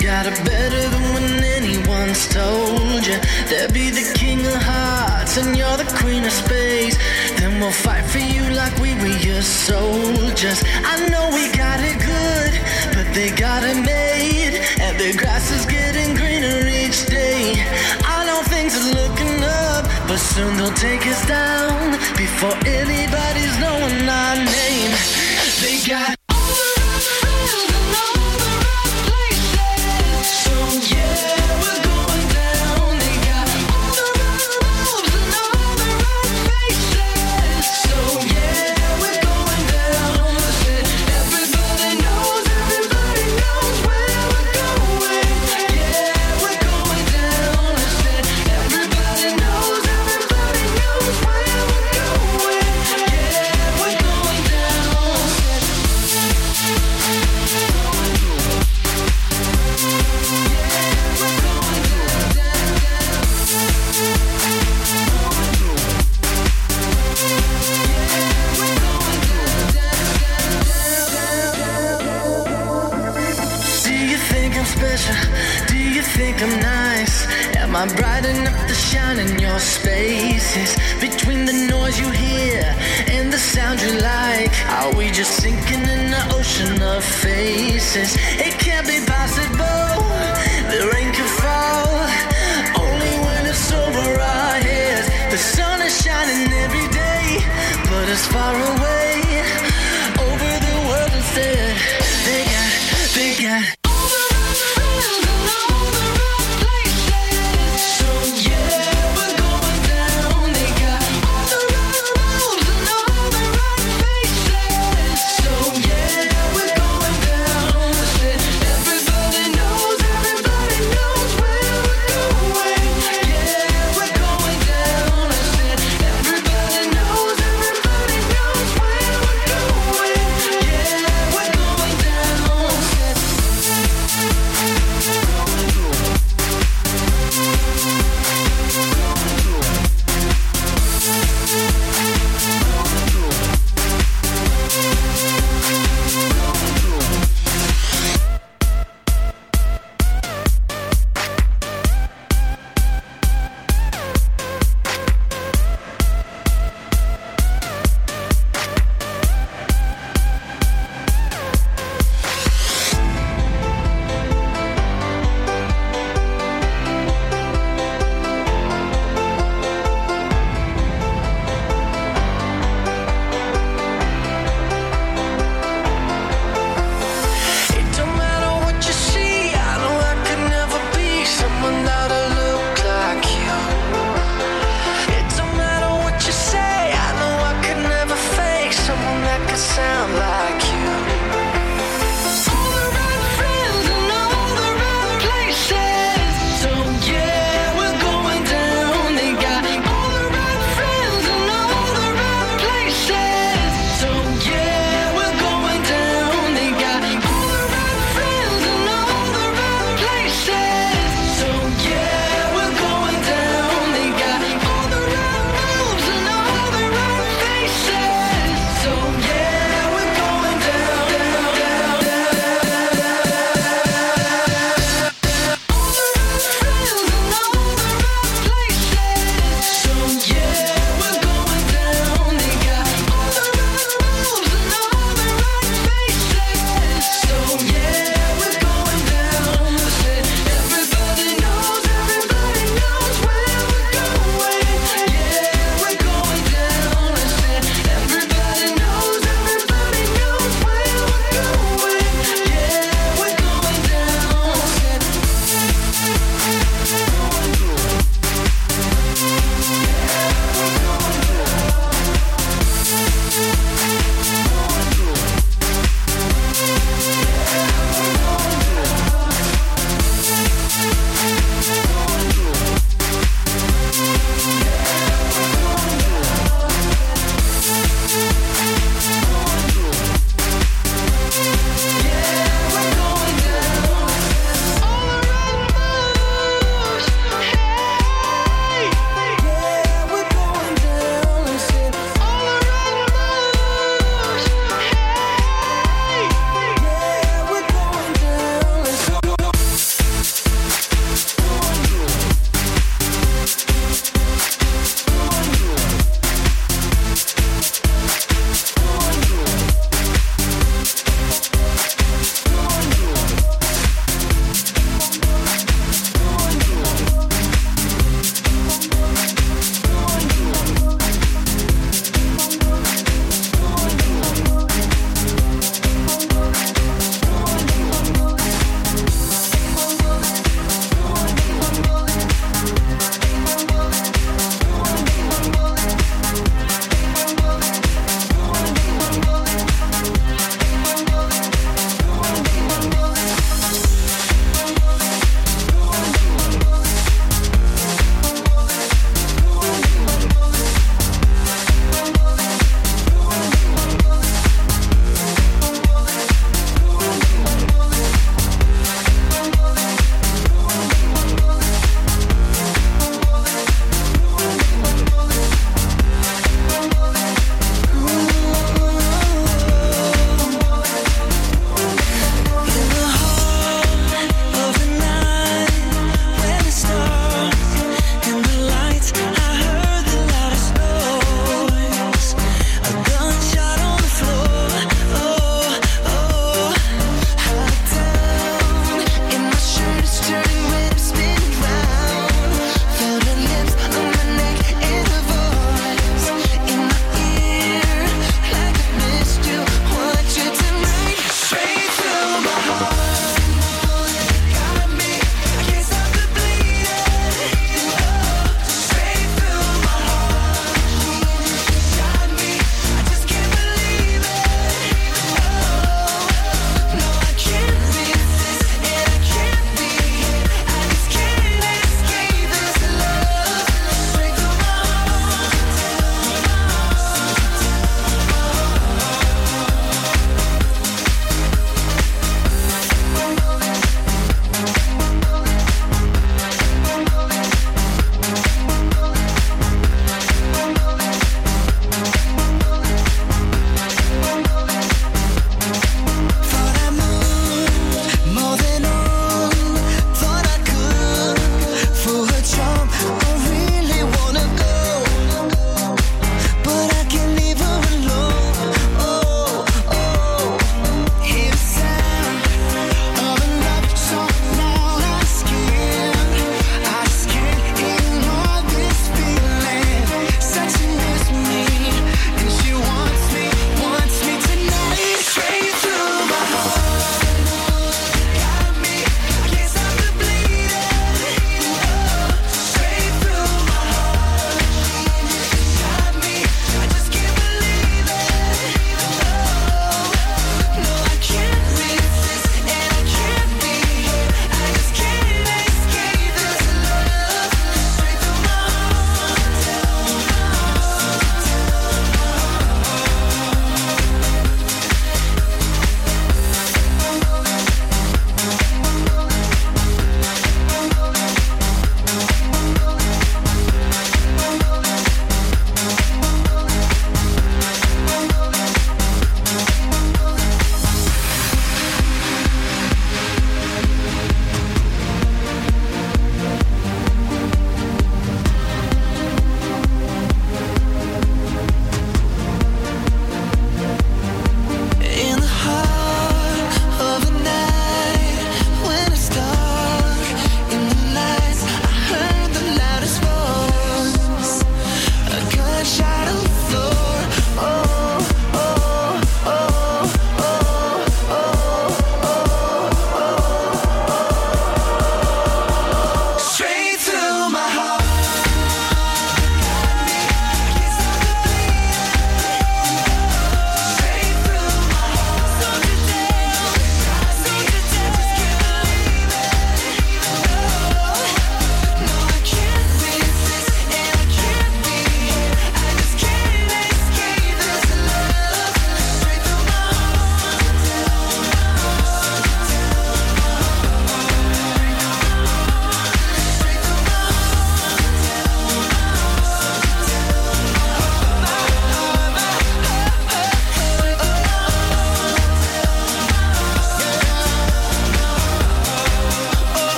got it better than when anyone's told you. They'll be the king of hearts and you're the queen of space. Then we'll fight for you like we were your soldiers. I know we got it good, but they got it made. And the grass is getting greener each day. I know things are looking up, but soon they'll take us down before anybody's knowing our name. They got